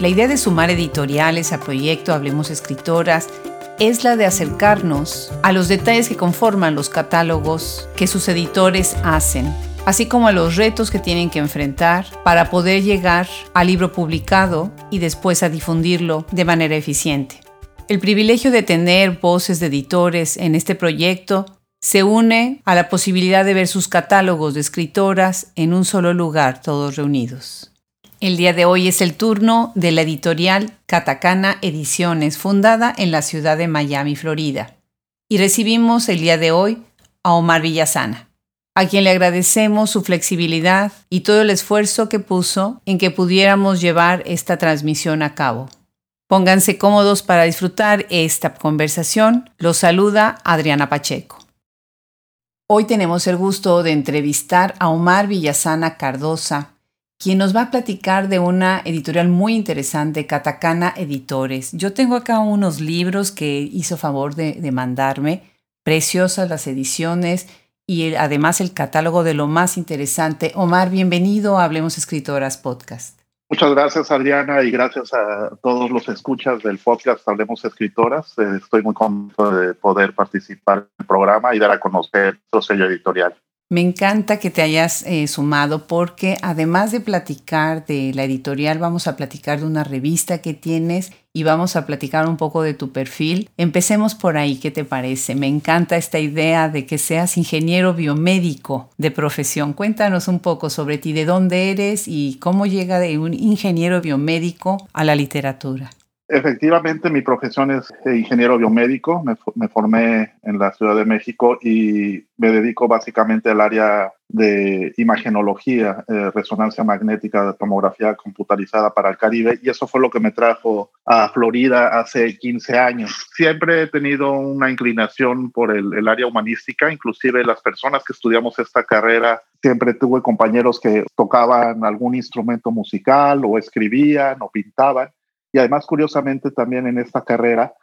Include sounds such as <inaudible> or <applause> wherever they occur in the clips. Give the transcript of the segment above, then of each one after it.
La idea de sumar editoriales a proyecto Hablemos Escritoras es la de acercarnos a los detalles que conforman los catálogos que sus editores hacen, así como a los retos que tienen que enfrentar para poder llegar al libro publicado y después a difundirlo de manera eficiente. El privilegio de tener voces de editores en este proyecto se une a la posibilidad de ver sus catálogos de escritoras en un solo lugar, todos reunidos. El día de hoy es el turno de la editorial Catacana Ediciones, fundada en la ciudad de Miami, Florida. Y recibimos el día de hoy a Omar Villasana, a quien le agradecemos su flexibilidad y todo el esfuerzo que puso en que pudiéramos llevar esta transmisión a cabo. Pónganse cómodos para disfrutar esta conversación. Los saluda Adriana Pacheco. Hoy tenemos el gusto de entrevistar a Omar Villasana Cardosa, quien nos va a platicar de una editorial muy interesante, Catacana Editores. Yo tengo acá unos libros que hizo favor de, de mandarme, preciosas las ediciones y además el catálogo de lo más interesante. Omar, bienvenido a Hablemos Escritoras Podcast. Muchas gracias, Adriana, y gracias a todos los escuchas del podcast Hablemos Escritoras. Eh, estoy muy contento de poder participar en el programa y dar a conocer nuestro sello editorial. Me encanta que te hayas eh, sumado porque además de platicar de la editorial, vamos a platicar de una revista que tienes y vamos a platicar un poco de tu perfil. Empecemos por ahí, ¿qué te parece? Me encanta esta idea de que seas ingeniero biomédico de profesión. Cuéntanos un poco sobre ti, de dónde eres y cómo llega de un ingeniero biomédico a la literatura. Efectivamente, mi profesión es eh, ingeniero biomédico. Me, formé en la Ciudad de México y me dedico básicamente al área de imagenología, eh, resonancia magnética, tomografía computarizada para el Caribe. Y eso fue lo que me trajo a Florida hace 15 años. Siempre he tenido una inclinación por el, el área humanística, inclusive las personas que estudiamos esta carrera siempre tuve compañeros que tocaban algún instrumento musical o escribían o pintaban. Y además, curiosamente, también en esta carrera,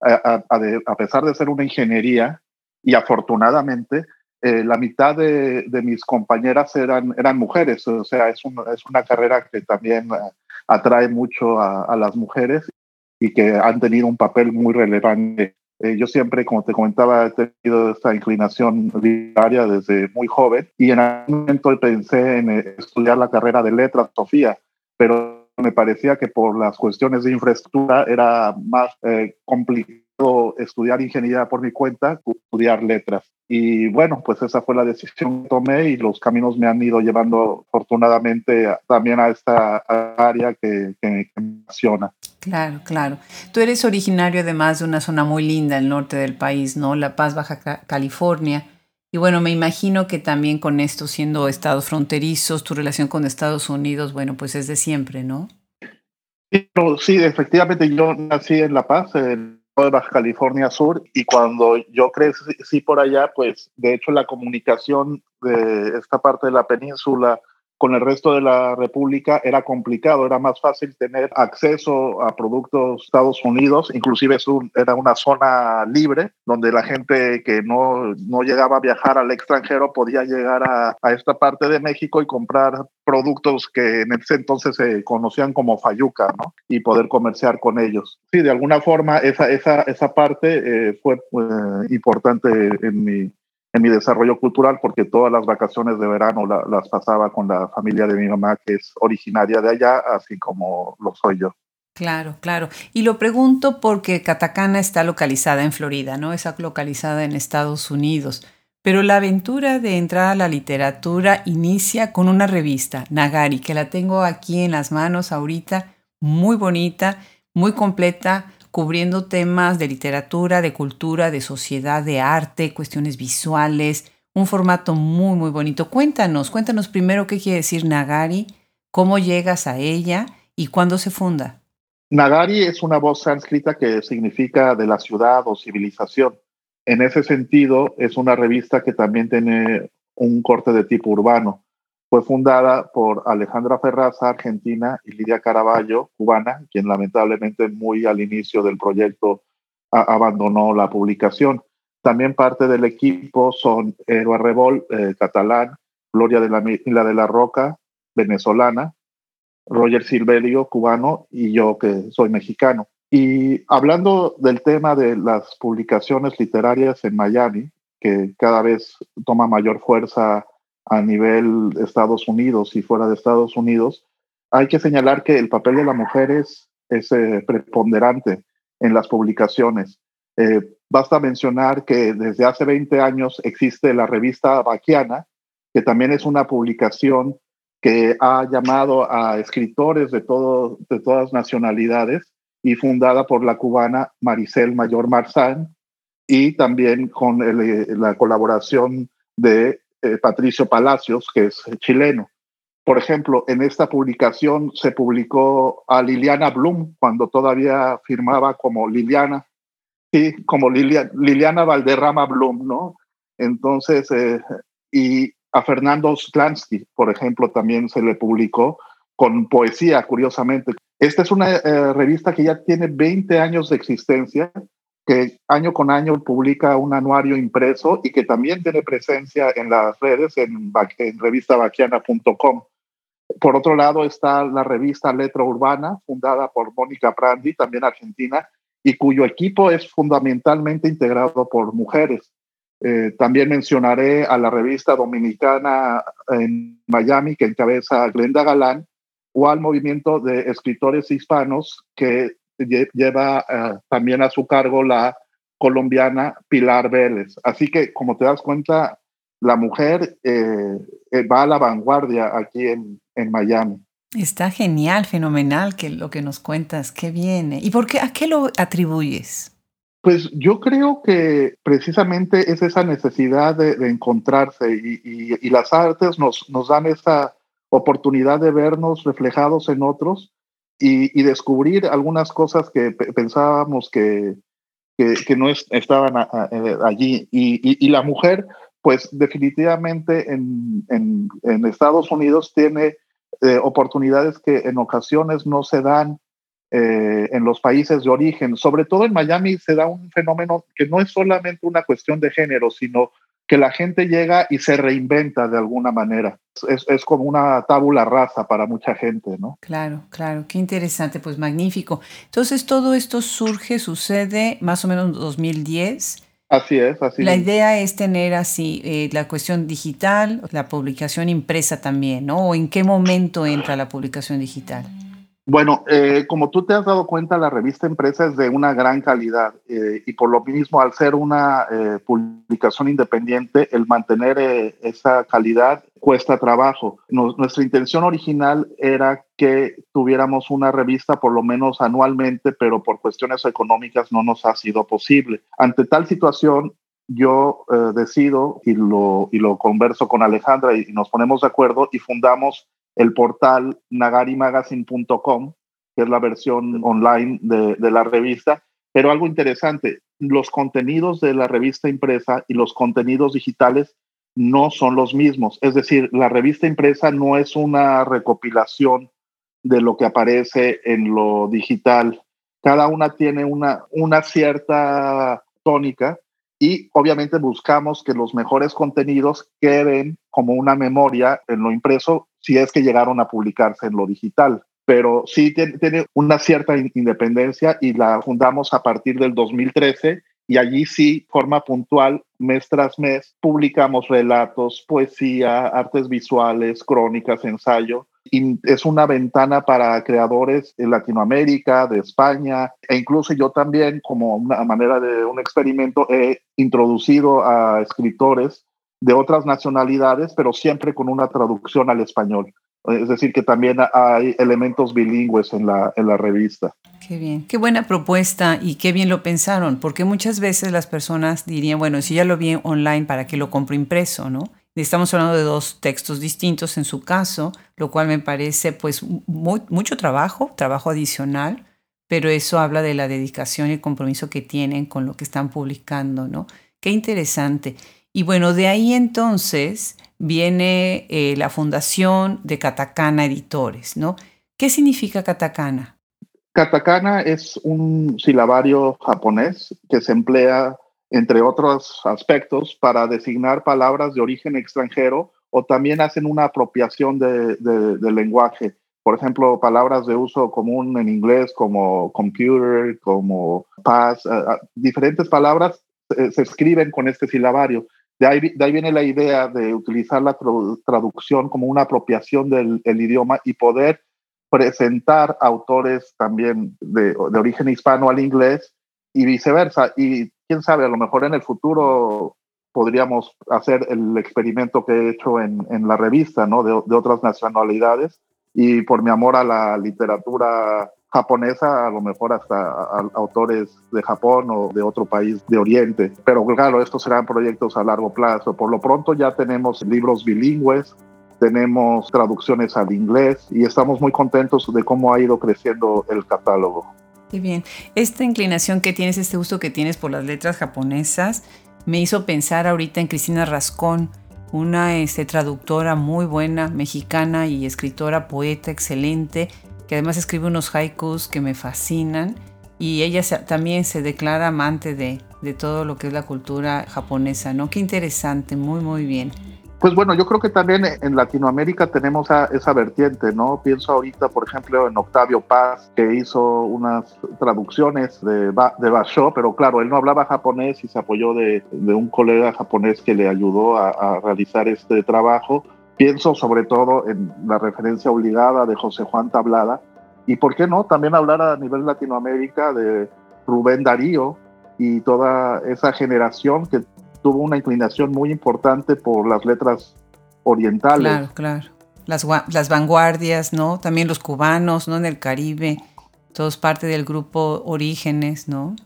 a, pesar de ser una ingeniería, y afortunadamente, eh, la mitad de, mis compañeras eran, eran mujeres. O sea, es, es una carrera que también eh, atrae mucho a, las mujeres y que han tenido un papel muy relevante. Eh, yo siempre, como te comentaba, he tenido esta inclinación literaria desde muy joven y en algún momento pensé en estudiar la carrera de letras, Sofía, pero me parecía que por las cuestiones de infraestructura era más eh, complicado estudiar ingeniería por mi cuenta estudiar letras. Y bueno, pues esa fue la decisión que tomé y los caminos me han ido llevando afortunadamente también a esta área que, que, que me apasiona. Claro, claro. Tú eres originario además de una zona muy linda, el norte del país, ¿no? La Paz, Baja California. Y bueno, me imagino que también con esto, siendo estados fronterizos, tu relación con Estados Unidos, bueno, pues es de siempre, ¿no? Sí, efectivamente, yo nací en La Paz, en Baja California Sur, y cuando yo crecí por allá, pues de hecho la comunicación de esta parte de la península con el resto de la República era complicado, era más fácil tener acceso a productos Estados Unidos, inclusive era una zona libre donde la gente que no, no llegaba a viajar al extranjero podía llegar a, a, esta parte de México y comprar productos que en ese entonces se conocían como fayuca, ¿no? Y poder comerciar con ellos. Sí, de alguna forma esa, esa, esa parte eh, fue eh, importante en mi, en mi desarrollo cultural porque todas las vacaciones de verano las pasaba con la familia de mi mamá que es originaria de allá, así como lo soy yo. Claro, claro. Y lo pregunto porque Catacana está localizada en Florida, ¿no? Está localizada en Estados Unidos. Pero la aventura de entrar a la literatura inicia con una revista, Nagari, que la tengo aquí en las manos ahorita, muy bonita, muy completa, cubriendo temas de literatura, de cultura, de sociedad, de arte, cuestiones visuales, un formato muy, muy bonito. Cuéntanos, cuéntanos primero qué quiere decir Nagari, cómo llegas a ella y cuándo se funda. Nagari es una voz sánscrita que significa de la ciudad o civilización. En ese sentido, es una revista que también tiene un corte de tipo urbano. Fue fundada por Alejandra Ferraza, argentina, y Lidia Caraballo, cubana, quien lamentablemente muy al inicio del proyecto abandonó la publicación. También parte del equipo son Ero Rebol, eh, catalán, Gloria de la, de la Roca, venezolana, Roger Silverio, cubano, y yo que soy mexicano. Y hablando del tema de las publicaciones literarias en Miami, que cada vez toma mayor fuerza a nivel de Estados Unidos y fuera de Estados Unidos, hay que señalar que el papel de la mujer es, eh, preponderante en las publicaciones. Eh, basta mencionar que desde hace 20 años existe la revista Baquiana, que también es una publicación que ha llamado a escritores de, todo, de todas nacionalidades y fundada por la cubana Maricel Mayor Marzán y también con eh, la colaboración de eh, Patricio Palacios, que es chileno. Por ejemplo, en esta publicación se publicó a Liliana Blum cuando todavía firmaba como Liliana, y como Liliana Valderrama Blum, ¿no? Entonces, eh, y a Fernando Sklansky, por ejemplo, también se le publicó con poesía, curiosamente. Esta es una eh, revista que ya tiene 20 años de existencia, que año con año publica un anuario impreso y que también tiene presencia en las redes, en, en revistabaquiana.com. Por otro lado está la revista Letra Urbana, fundada por Mónica Prandi, también argentina, y cuyo equipo es fundamentalmente integrado por mujeres. Eh, también mencionaré a la revista dominicana en Miami que encabeza Glenda Galán o al movimiento de escritores hispanos que lleva eh, también a su cargo la colombiana Pilar Vélez. Así que, como te das cuenta, la mujer eh, va a la vanguardia aquí en, en Miami. Está genial, fenomenal que lo que nos cuentas, qué viene. ¿Y por qué a qué lo atribuyes? Pues yo creo que precisamente es esa necesidad de, encontrarse y, las artes nos, nos dan esa oportunidad de vernos reflejados en otros y, descubrir algunas cosas que pensábamos que, que, no estaban eh, allí. Y, la mujer, pues definitivamente en, en Estados Unidos tiene eh, oportunidades que en ocasiones no se dan eh, en los países de origen. Sobre todo en Miami se da un fenómeno que no es solamente una cuestión de género, sino que la gente llega y se reinventa de alguna manera. Es, es, como una tábula rasa para mucha gente, ¿no? Claro, claro, qué interesante, pues magnífico. Entonces todo esto surge, sucede más o menos en 2010 Así es, así La idea es tener así eh, la cuestión digital, la publicación impresa también, ¿no? ¿O en qué momento entra la publicación digital? Bueno, eh, como tú te has dado cuenta, la revista impresa es de una gran calidad eh, y por lo mismo, al ser una publicación independiente, el mantener esa calidad cuesta trabajo. nuestra intención original era que tuviéramos una revista por lo menos anualmente, pero por cuestiones económicas no nos ha sido posible. Ante tal situación, yo eh, decido y lo, y lo converso con Alejandra y, nos ponemos de acuerdo y fundamos el portal nagarimagazine.com, que es la versión online de, de la revista. Pero algo interesante, los contenidos de la revista impresa y los contenidos digitales no son los mismos. Es decir, la revista impresa no es una recopilación de lo que aparece en lo digital. Cada una tiene una, una cierta tónica y obviamente buscamos que los mejores contenidos queden como una memoria en lo impreso si es que llegaron a publicarse en lo digital. Pero sí tiene, una cierta independencia y la fundamos a partir del 2013 y allí sí, forma puntual, mes tras mes, publicamos relatos, poesía, artes visuales, crónicas, ensayo. Es una ventana para creadores en Latinoamérica, de España, e incluso yo también, como una manera de un experimento, he introducido a escritores de otras nacionalidades, pero siempre con una traducción al español. Es decir, que también hay elementos bilingües en la, en la revista. Qué bien, qué buena propuesta y qué bien lo pensaron, porque muchas veces las personas dirían, bueno, si ya lo vi online, ¿para qué lo compro impreso, no? Estamos hablando de dos textos distintos en su caso, lo cual me parece pues mucho trabajo, trabajo adicional, pero eso habla de la dedicación y el compromiso que tienen con lo que están publicando, ¿no? Qué interesante. Y bueno, de ahí entonces viene eh, la fundación de Katakana Editores, ¿no? ¿Qué significa Katakana? Katakana es un silabario japonés que se emplea, entre otros aspectos, para designar palabras de origen extranjero o también hacen una apropiación del de, lenguaje. por ejemplo, palabras de uso común en inglés como computer, como pass, diferentes palabras se escriben con este silabario. De ahí, de ahí, viene la idea de utilizar la traducción como una apropiación del idioma y poder presentar autores también de, de, origen hispano al inglés y viceversa. Y quién sabe, a lo mejor en el futuro podríamos hacer el experimento que he hecho en, en la revista, ¿no? De, de otras nacionalidades y por mi amor a la literatura japonesa, a lo mejor hasta a, autores de Japón o de otro país de Oriente. Pero claro, estos serán proyectos a largo plazo. Por lo pronto ya tenemos libros bilingües, tenemos traducciones al inglés y estamos muy contentos de cómo ha ido creciendo el catálogo. Qué bien. Esta inclinación que tienes, este gusto que tienes por las letras japonesas, me hizo pensar ahorita en Cristina Rascón una este, traductora muy buena, mexicana y escritora, poeta excelente, que además escribe unos haikus que me fascinan. Y ella también se declara amante de, de todo lo que es la cultura japonesa, ¿no? Qué interesante, muy, muy bien. Pues bueno, yo creo que también en Latinoamérica tenemos esa vertiente, ¿no? Pienso ahorita, por ejemplo, en Octavio Paz, que hizo unas traducciones de, de Basho, pero claro, él no hablaba japonés y se apoyó de, un colega japonés que le ayudó a, realizar este trabajo. Pienso sobre todo en la referencia obligada de José Juan Tablada. Y por qué no también hablar a nivel Latinoamérica de Rubén Darío y toda esa generación que tuvo una inclinación muy importante por las letras orientales. Claro, claro. Las, las vanguardias, ¿no? También los cubanos, ¿no? En el Caribe, todos parte del grupo Orígenes, ¿no?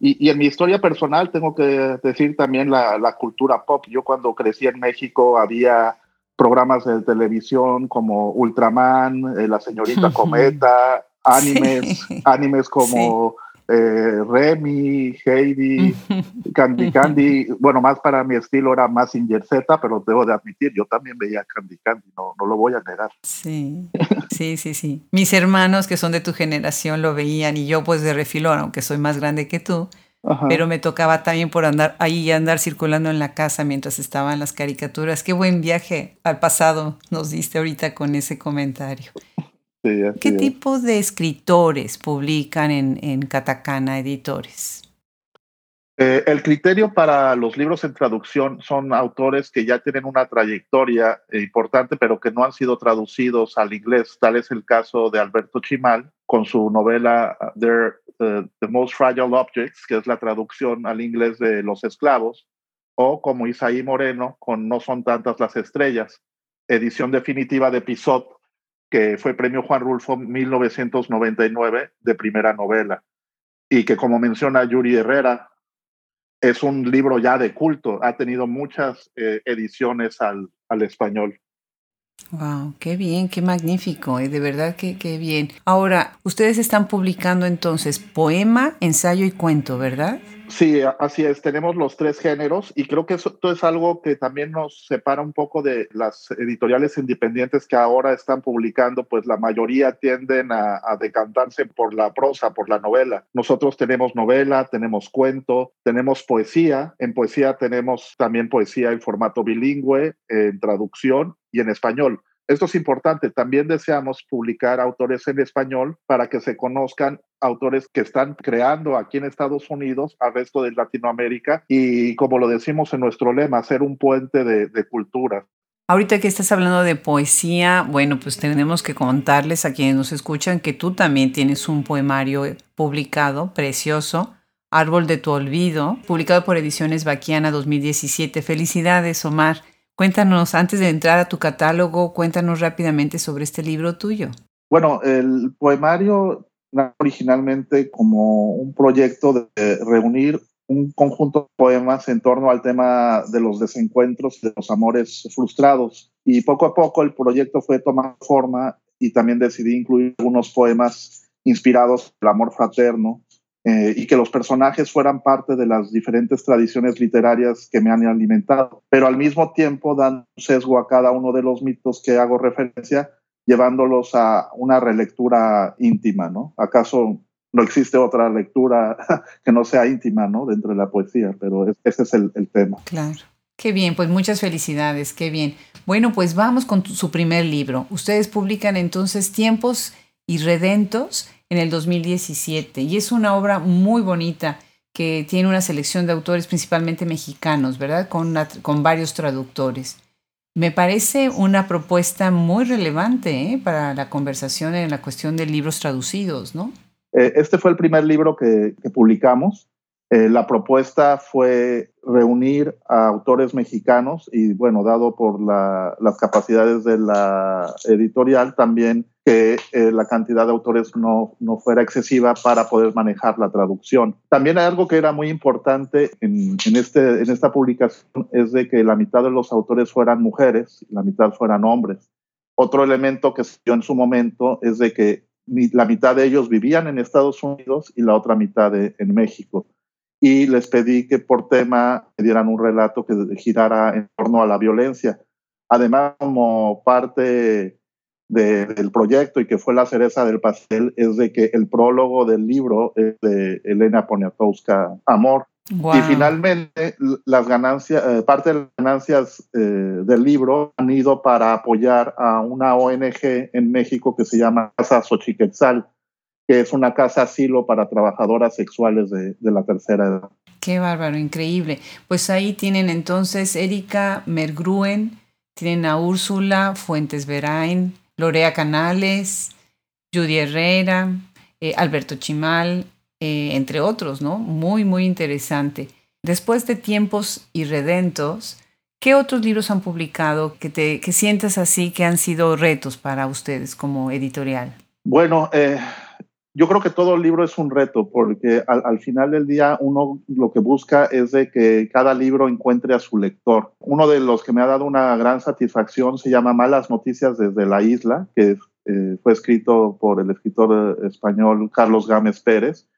Y, en mi historia personal tengo que decir también la, la, cultura pop. Yo cuando crecí en México había programas de televisión como Ultraman, eh, La Señorita <laughs> Cometa, animes, <laughs> animes como eh, Remy, Heidi, <laughs> Candy Candy, bueno, más para mi estilo era más Z, pero debo de admitir, yo también veía Candy Candy, no, no lo voy a negar. Sí, sí, sí, sí. Mis hermanos que son de tu generación lo veían y yo pues de refilón, aunque soy más grande que tú, pero me tocaba también por andar ahí y andar circulando en la casa mientras estaban las caricaturas. Qué buen viaje al pasado nos diste ahorita con ese comentario. ¿Qué tipo de escritores publican en, en Katakana Editores? Eh, el criterio para los libros en traducción son autores que ya tienen una trayectoria importante, pero que no han sido traducidos al inglés. Tal es el caso de Alberto Chimal con su novela uh, The Most Fragile Objects, que es la traducción al inglés de Los Esclavos, o como Isaí Moreno con No son tantas las estrellas, edición definitiva de Pisot, que fue premio Juan Rulfo 1999 de primera novela y que como menciona Yuri Herrera, es un libro ya de culto, ha tenido muchas eh, ediciones al, al español. Wow, qué bien, qué magnífico, eh, de verdad que qué bien. Ahora, ustedes están publicando entonces poema, ensayo y cuento, ¿verdad? Sí, así es. Tenemos los tres géneros y creo que eso es algo que también nos separa un poco de las editoriales independientes que ahora están publicando, pues la mayoría tienden a, decantarse por la prosa, por la novela. Nosotros tenemos novela, tenemos cuento, tenemos poesía. En poesía tenemos también poesía en formato bilingüe, en traducción y en español. Esto es importante. También deseamos publicar autores en español para que se conozcan autores que están creando aquí en Estados Unidos al resto de Latinoamérica y, como lo decimos en nuestro lema, hacer un puente de, de cultura. Ahorita que estás hablando de poesía, bueno, pues tenemos que contarles a quienes nos escuchan que tú también tienes un poemario publicado, precioso, Árbol de tu Olvido, publicado por Ediciones Baquiana 2017. Felicidades, Omar. Cuéntanos, antes de entrar a tu catálogo, cuéntanos rápidamente sobre este libro tuyo. Bueno, el poemario originalmente como un proyecto de reunir un conjunto de poemas en torno al tema de los desencuentros, de los amores frustrados. Y poco a poco el proyecto fue tomando forma y también decidí incluir algunos poemas inspirados en el amor fraterno eh, y que los personajes fueran parte de las diferentes tradiciones literarias que me han alimentado, pero al mismo tiempo dan sesgo a cada uno de los mitos que hago referencia, llevándolos a una relectura íntima, ¿no? ¿Acaso no existe otra lectura <laughs> que no sea íntima, ¿no? Dentro de la poesía, pero ese es el, tema. Claro. Qué bien, pues muchas felicidades, qué bien. Bueno, pues vamos con su primer libro. Ustedes publican entonces Tiempos Irredentos en el 2017 y es una obra muy bonita que tiene una selección de autores principalmente mexicanos, ¿verdad? Con, con varios traductores. Me parece una propuesta muy relevante ¿eh? para la conversación en la cuestión de libros traducidos, ¿no? Eh, este fue el primer libro que, publicamos. Eh, la propuesta fue reunir a autores mexicanos y, bueno, dado por las capacidades de la editorial, también que eh, la cantidad de autores no, no, fuera excesiva para poder manejar la traducción. También hay algo que era muy importante en, en, este, en esta publicación, es de que la mitad de los autores fueran mujeres y la mitad fueran hombres. Otro elemento que se dio en su momento es de que la mitad de ellos vivían en Estados Unidos y la otra mitad en México. Y les pedí que por tema me dieran un relato que girara en torno a la violencia. Además, como parte del proyecto y que fue la cereza del pastel, es de que el prólogo del libro es de Elena Poniatowska, Amor, y finalmente, las ganancias, eh, parte de las ganancias eh, del libro han ido para apoyar a una ONG en México que se llama Casa Xochiquetzal, que es una casa asilo para trabajadoras sexuales de, de la tercera edad. Qué bárbaro, increíble. Pues ahí tienen entonces Erika Mergruen, tienen a Úrsula Fuentes Verain, Lorea Canales, Judy Herrera, eh, Alberto Chimal, eh, entre otros, ¿no? Muy, muy interesante. Después de Tiempos Irredentos, ¿qué otros libros han publicado que, te, que sientas así que han sido retos para ustedes como editorial? Bueno, eh, yo creo que todo libro es un reto porque al, al, final del día uno lo que busca es de que cada libro encuentre a su lector. Uno de los que me ha dado una gran satisfacción se llama Malas Noticias desde la Isla, que eh, fue escrito por el escritor español Carlos Gámez Pérez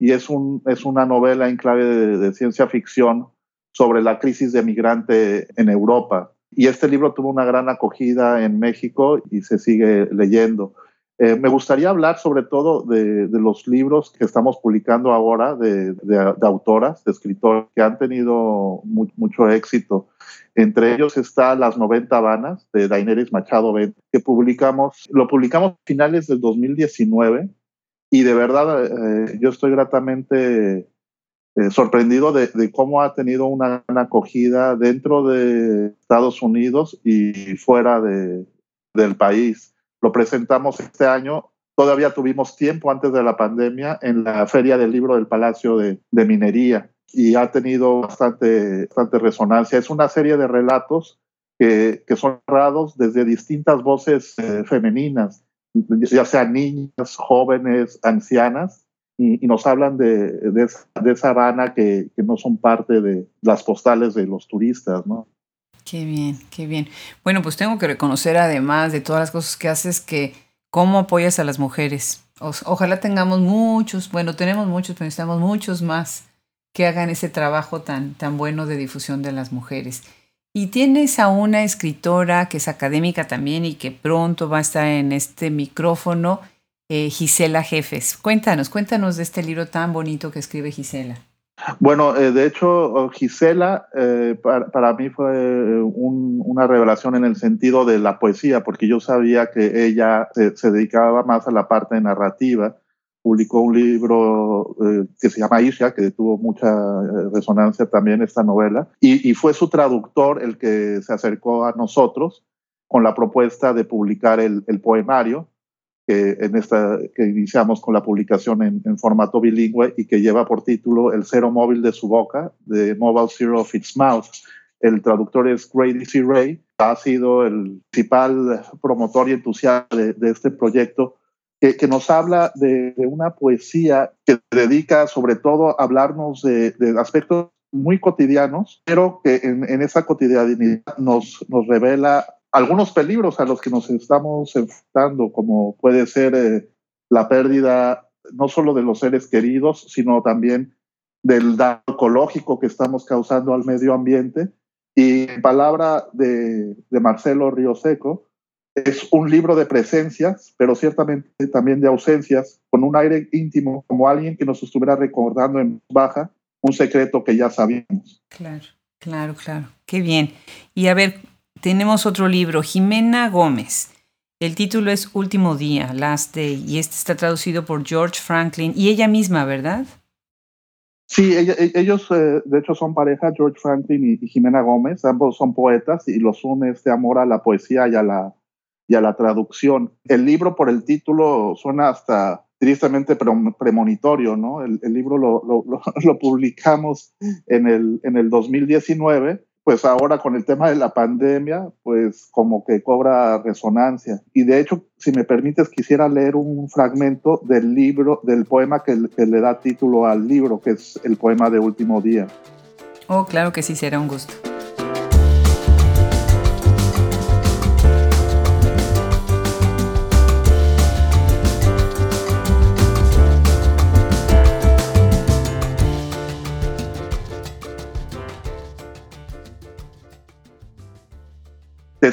y es, un, es una novela en clave de, ciencia ficción sobre la crisis de migrante en Europa. Y este libro tuvo una gran acogida en México y se sigue leyendo. Eh, me gustaría hablar sobre todo de, de, los libros que estamos publicando ahora de, de, autoras, de escritores que han tenido mucho éxito. Entre ellos está Las 90 Habanas de Daenerys Machado que publicamos, lo publicamos a finales del 2019 y de verdad, eh, yo estoy gratamente eh, sorprendido de, cómo ha tenido una gran acogida dentro de Estados Unidos y fuera de, del país. Lo presentamos este año. Todavía tuvimos tiempo antes de la pandemia en la Feria del Libro del Palacio de, de Minería y ha tenido bastante, bastante resonancia. Es una serie de relatos que, son narrados desde distintas voces eh, femeninas ya sean niñas, jóvenes, ancianas, y, nos hablan de, de, esa Habana que, que, no son parte de las postales de los turistas, ¿no? Qué bien, qué bien. Bueno, pues tengo que reconocer además de todas las cosas que haces que cómo apoyas a las mujeres. ojalá tengamos muchos, bueno, tenemos muchos, pero necesitamos muchos más que hagan ese trabajo tan, tan bueno de difusión de las mujeres. Y tienes a una escritora que es académica también y que pronto va a estar en este micrófono, eh, Gisela Jefes. Cuéntanos, cuéntanos de este libro tan bonito que escribe Gisela. Bueno, eh, de hecho, Gisela eh, para, mí fue una revelación en el sentido de la poesía, porque yo sabía que ella se dedicaba más a la parte narrativa. Publicó un libro eh, que se llama Isha, que tuvo mucha eh, resonancia también esta novela, y, fue su traductor el que se acercó a nosotros con la propuesta de publicar el, poemario, que, en esta, que iniciamos con la publicación en, formato bilingüe y que lleva por título El cero móvil de su boca, de Mobile Zero of Its Mouth. El traductor es Grady C. Ray, ha sido el principal promotor y entusiasta de este proyecto que, nos habla de, una poesía que dedica sobre todo a hablarnos de, aspectos muy cotidianos, pero que en, esa cotidianidad nos, nos revela algunos peligros a los que nos estamos enfrentando, como puede ser eh, la pérdida no solo de los seres queridos, sino también del daño ecológico que estamos causando al medio ambiente. Y en palabra de, de Marcelo Río es un libro de presencias, pero ciertamente también de ausencias, con un aire íntimo, como alguien que nos estuviera recordando en baja un secreto que ya sabíamos. Claro, claro, claro. Qué bien. Y a ver, tenemos otro libro, Jimena Gómez. El título es Último Día, Last Day, y este está traducido por George Franklin y ella misma, ¿verdad? Sí, e, ellos eh, de hecho son pareja, George Franklin y, Jimena Gómez, ambos son poetas y los une este amor a la poesía y a la, y a la traducción. El libro por el título suena hasta tristemente premonitorio, ¿no? El, libro lo, <laughs> lo, publicamos en el, en el 2019 pues ahora con el tema de la pandemia, pues como que cobra resonancia. Y de hecho, si me permites, quisiera leer un fragmento del libro, del poema que, le da título al libro, que es el poema de Último Día. Oh, claro que sí, será un gusto.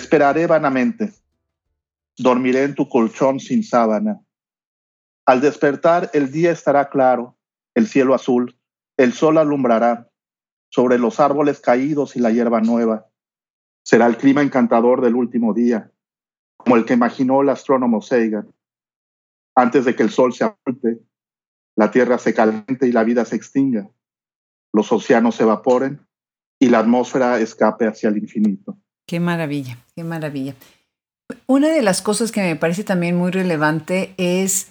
Esperaré vanamente. Dormiré en tu colchón sin sábana. Al despertar el día estará claro, el cielo azul, el sol alumbrará sobre los árboles caídos y la hierba nueva. Será el clima encantador del último día, como el que imaginó el astrónomo Sagan. Antes de que el sol se apulte, la tierra se caliente y la vida se extinga, los océanos se evaporen y la atmósfera escape hacia el infinito. Qué maravilla, qué maravilla. Una de las cosas que me parece también muy relevante es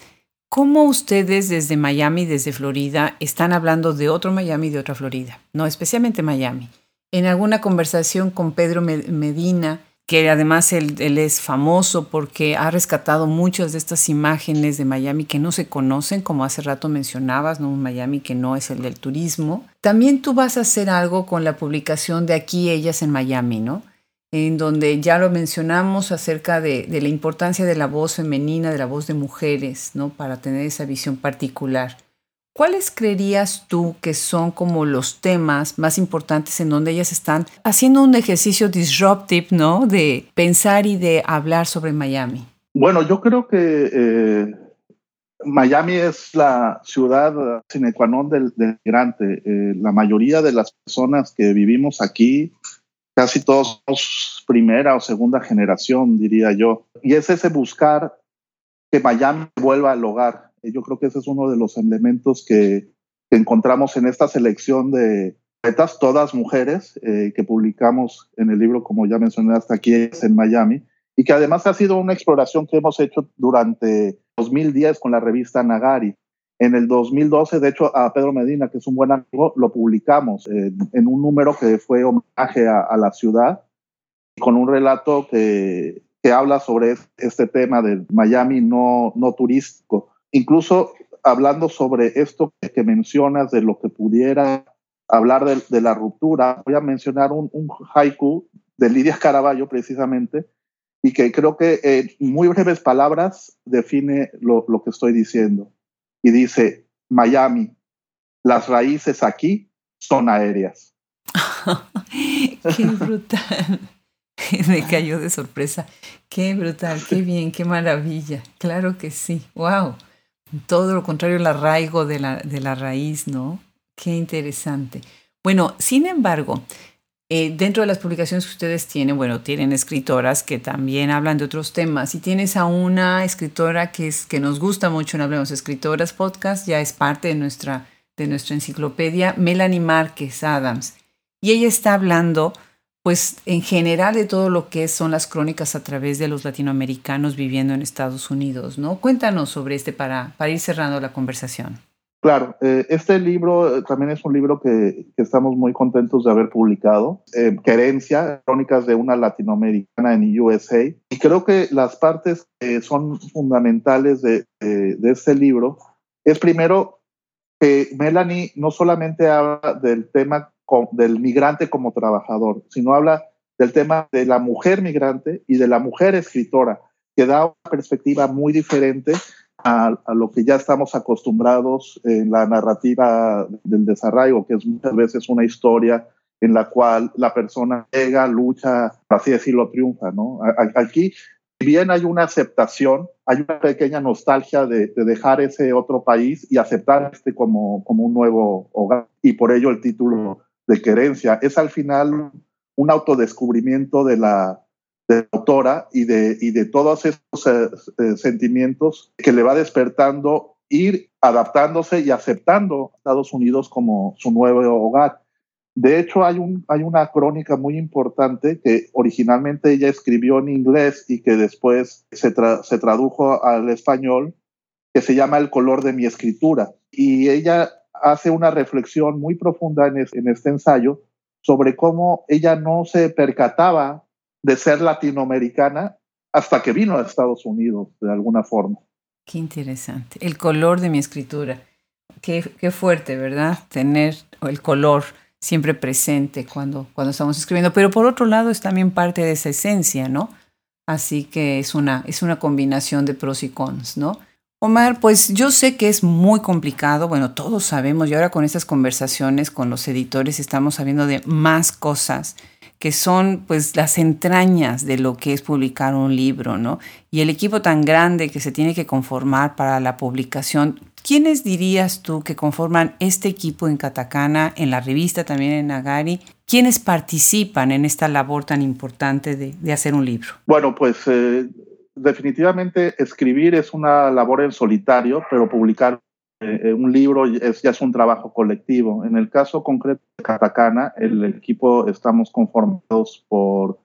cómo ustedes desde Miami, desde Florida, están hablando de otro Miami de otra Florida, no especialmente Miami. En alguna conversación con Pedro Medina, que además él, es famoso porque ha rescatado muchas de estas imágenes de Miami que no se conocen, como hace rato mencionabas, ¿no? un Miami que no es el del turismo. También tú vas a hacer algo con la publicación de Aquí Ellas en Miami, ¿no? En donde ya lo mencionamos acerca de, la importancia de la voz femenina, de la voz de mujeres, ¿no? Para tener esa visión particular. ¿Cuáles creerías tú que son como los temas más importantes en donde ellas están haciendo un ejercicio disruptive, ¿no? De pensar y de hablar sobre Miami. Bueno, yo creo que eh, Miami es la ciudad sine qua non del, migrante. Eh, la mayoría de las personas que vivimos aquí casi todos somos primera o segunda generación, diría yo. Y es ese buscar que Miami vuelva al hogar. Yo creo que ese es uno de los elementos que, encontramos en esta selección de poetas, todas mujeres, eh, que publicamos en el libro, como ya mencioné, hasta aquí en Miami, y que además ha sido una exploración que hemos hecho durante 2010 con la revista Nagari. En el 2012, de hecho, a Pedro Medina, que es un buen amigo, lo publicamos en un número que fue homenaje a, la ciudad, con un relato que, que, habla sobre este tema de Miami no, no turístico. Incluso hablando sobre esto que mencionas, de lo que pudiera hablar de, la ruptura, voy a mencionar un, haiku de Lidia Caraballo precisamente, y que creo que en muy breves palabras define lo, lo que estoy diciendo y dice, Miami, las raíces aquí son aéreas. <laughs> qué brutal. <laughs> Me cayó de sorpresa. Qué brutal, qué bien, qué maravilla. Claro que sí. Wow. Todo lo contrario, el arraigo de la, de la raíz, ¿no? Qué interesante. Bueno, sin embargo, eh, dentro de las publicaciones que ustedes tienen, bueno, tienen escritoras que también hablan de otros temas y tienes a una escritora que, es, que nos gusta mucho en Hablemos Escritoras Podcast, ya es parte de nuestra, de nuestra enciclopedia, Melanie Márquez Adams. Y ella está hablando, pues, en general de todo lo que son las crónicas a través de los latinoamericanos viviendo en Estados Unidos, ¿no? Cuéntanos sobre este para, para ir cerrando la conversación. Claro, eh, este libro eh, también es un libro que, estamos muy contentos de haber publicado, eh, Querencia, Crónicas de una Latinoamericana en USA. Y creo que las partes que son fundamentales de, de este libro es primero que Melanie no solamente habla del tema del migrante como trabajador, sino habla del tema de la mujer migrante y de la mujer escritora, que da una perspectiva muy diferente a, lo que ya estamos acostumbrados en la narrativa del desarrollo, que es muchas veces una historia en la cual la persona llega, lucha, así decirlo, triunfa. ¿no? Aquí, si bien hay una aceptación, hay una pequeña nostalgia de, dejar ese otro país y aceptar este como, como un nuevo hogar, y por ello el título de querencia. Es al final un autodescubrimiento de la, autora y de, y de todos esos eh, eh, sentimientos que le va despertando ir adaptándose y aceptando a Estados Unidos como su nuevo hogar. De hecho, hay, un, hay una crónica muy importante que originalmente ella escribió en inglés y que después se, se tradujo al español, que se llama El color de mi escritura. Y ella hace una reflexión muy profunda en, en este ensayo sobre cómo ella no se percataba de ser latinoamericana hasta que vino a Estados Unidos de alguna forma. Qué interesante. El color de mi escritura. Qué, qué fuerte, ¿verdad? Tener el color siempre presente cuando, cuando estamos escribiendo. Pero por otro lado es también parte de esa esencia, ¿no? Así que es una, es una combinación de pros y cons, ¿no? Omar, pues yo sé que es muy complicado, bueno, todos sabemos, y ahora con estas conversaciones con los editores estamos sabiendo de más cosas que son pues las entrañas de lo que es publicar un libro, ¿no? Y el equipo tan grande que se tiene que conformar para la publicación. ¿Quiénes dirías tú que conforman este equipo en Catacana, en la revista también en Nagari? ¿Quiénes participan en esta labor tan importante de, hacer un libro? Bueno, pues eh, definitivamente escribir es una labor en solitario, pero publicar eh, un libro es, ya es un trabajo colectivo. En el caso concreto de Catacana, el equipo estamos conformados por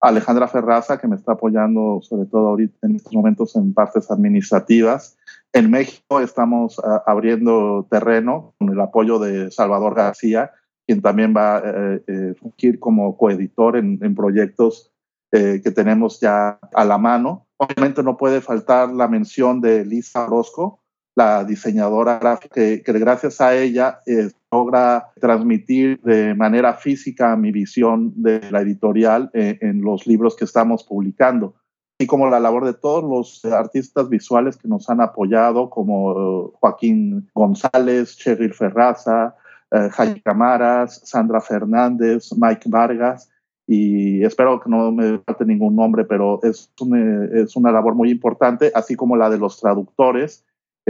Alejandra Ferraza, que me está apoyando sobre todo ahorita en estos momentos en partes administrativas. En México estamos abriendo terreno con el apoyo de Salvador García, quien también va a eh, eh, fungir como coeditor en, en proyectos que tenemos ya a la mano. Obviamente no puede faltar la mención de Lisa Orozco, la diseñadora gráfica, que, gracias a ella eh, logra transmitir de manera física mi visión de la editorial eh, en los libros que estamos publicando. Y como la labor de todos los artistas visuales que nos han apoyado, como eh, Joaquín González, Cheryl Ferraza, Jaime Camaras, Sandra Fernández, Mike Vargas, y espero que no me falte ningún nombre, pero es, es una labor muy importante, así como la de los traductores,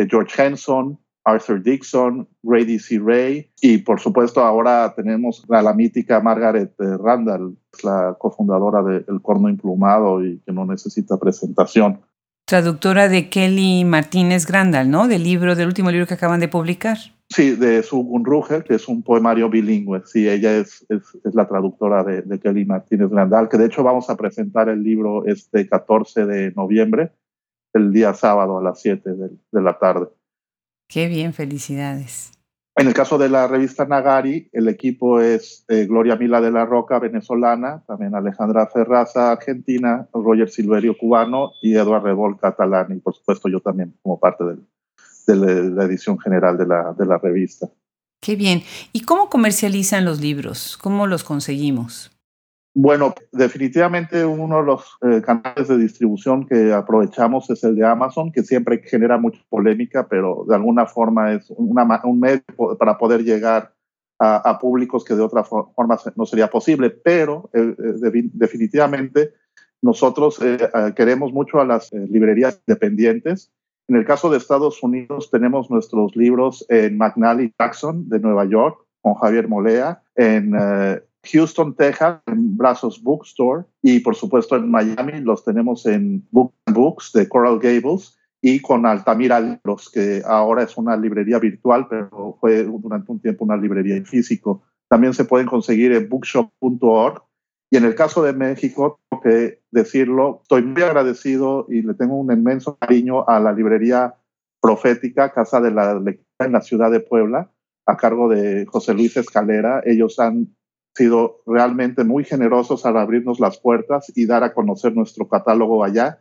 George Henson, Arthur Dixon, Grady C. Ray y por supuesto ahora tenemos a la mítica Margaret eh, Randall, la cofundadora de El Corno Implumado y que no necesita presentación. Traductora de Kelly Martínez Grandal, ¿no? Del libro, del último libro que acaban de publicar. Sí, de su Ruger, que es un poemario bilingüe. Sí, ella es, es, la traductora de, Kelly Martínez Grandal, que de hecho vamos a presentar el libro este 14 de noviembre el día sábado a las 7 de, la tarde. Qué bien, felicidades. En el caso de la revista Nagari, el equipo es eh, Gloria Mila de la Roca, venezolana, también Alejandra Ferraza, argentina, Roger Silverio, cubano, y Eduardo Rebol, catalán, y por supuesto yo también como parte de la edición general de la, de la revista. Qué bien. ¿Y cómo comercializan los libros? ¿Cómo los conseguimos? Bueno, definitivamente uno de los eh, canales de distribución que aprovechamos es el de Amazon, que siempre genera mucha polémica, pero de alguna forma es un medio para poder llegar a, públicos que de otra forma no sería posible. Pero eh, eh, definitivamente nosotros queremos mucho a las librerías independientes. En el caso de Estados Unidos tenemos nuestros libros en McNally Jackson de Nueva York con Javier Molea, en Houston, Texas, en Brazos Bookstore y por supuesto en Miami los tenemos en Book Books de Coral Gables y con Altamira Libros, que ahora es una librería virtual, pero fue durante un tiempo una librería en físico. También se pueden conseguir en bookshop.org. Y en el caso de México, tengo que decirlo, estoy muy agradecido y le tengo un inmenso cariño a la librería profética, Casa de la Lectura en la ciudad de Puebla, a cargo de José Luis Escalera. Ellos han sido realmente muy generosos al abrirnos las puertas y dar a conocer nuestro catálogo allá.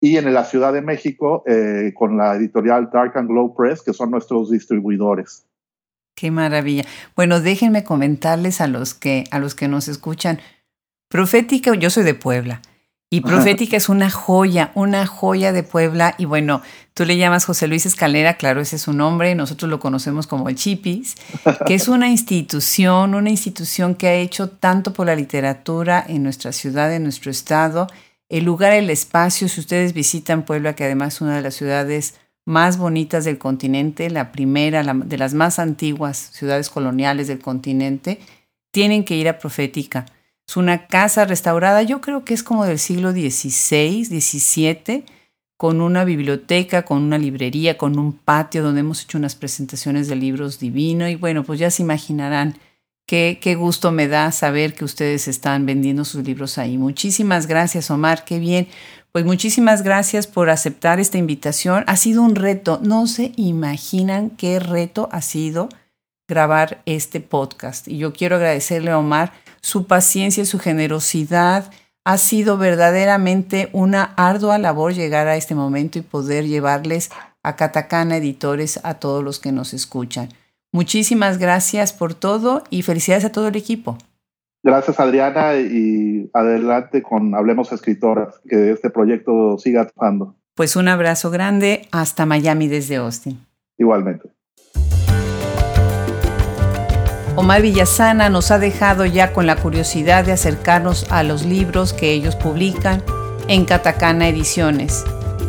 Y en la Ciudad de México, eh, con la editorial Dark and Glow Press, que son nuestros distribuidores. Qué maravilla. Bueno, déjenme comentarles a los que, a los que nos escuchan. Profética, yo soy de Puebla. Y Profética es una joya, una joya de Puebla. Y bueno, tú le llamas José Luis Escalera, claro, ese es su nombre, nosotros lo conocemos como el Chipis, que es una institución, una institución que ha hecho tanto por la literatura en nuestra ciudad, en nuestro estado. El lugar, el espacio, si ustedes visitan Puebla, que además es una de las ciudades más bonitas del continente, la primera de las más antiguas ciudades coloniales del continente, tienen que ir a Profética Es una casa restaurada, yo creo que es como del siglo XVI, XVII, con una biblioteca, con una librería, con un patio donde hemos hecho unas presentaciones de libros divino. Y bueno, pues ya se imaginarán qué, qué gusto me da saber que ustedes están vendiendo sus libros ahí. Muchísimas gracias, Omar, qué bien. Pues muchísimas gracias por aceptar esta invitación. Ha sido un reto. No se imaginan qué reto ha sido grabar este podcast. Y yo quiero agradecerle a Omar su paciencia, su generosidad. Ha sido verdaderamente una ardua labor llegar a este momento y poder llevarles a Catacana Editores a todos los que nos escuchan. Muchísimas gracias por todo y felicidades a todo el equipo. Gracias Adriana y adelante con Hablemos Escritoras, que este proyecto siga triunfando. Pues un abrazo grande hasta Miami desde Austin. Igualmente. Omar Villasana nos ha dejado ya con la curiosidad de acercarnos a los libros que ellos publican en Catacana Ediciones,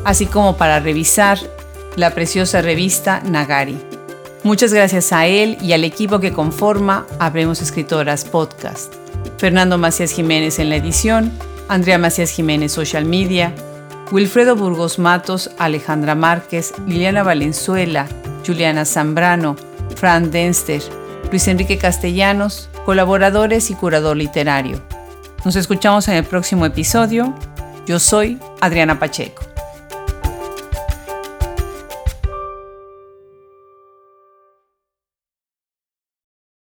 así como para revisar la preciosa revista Nagari. Muchas gracias a él y al equipo que conforma Habremos Escritoras Podcast. Fernando Macías Jiménez en la edición, Andrea Macías Jiménez Social Media, Wilfredo Burgos Matos, Alejandra Márquez, Liliana Valenzuela, Juliana Zambrano, Fran Denster, Luis Enrique Castellanos, colaboradores y curador literario. Nos escuchamos en el próximo episodio. Yo soy Adriana Pacheco.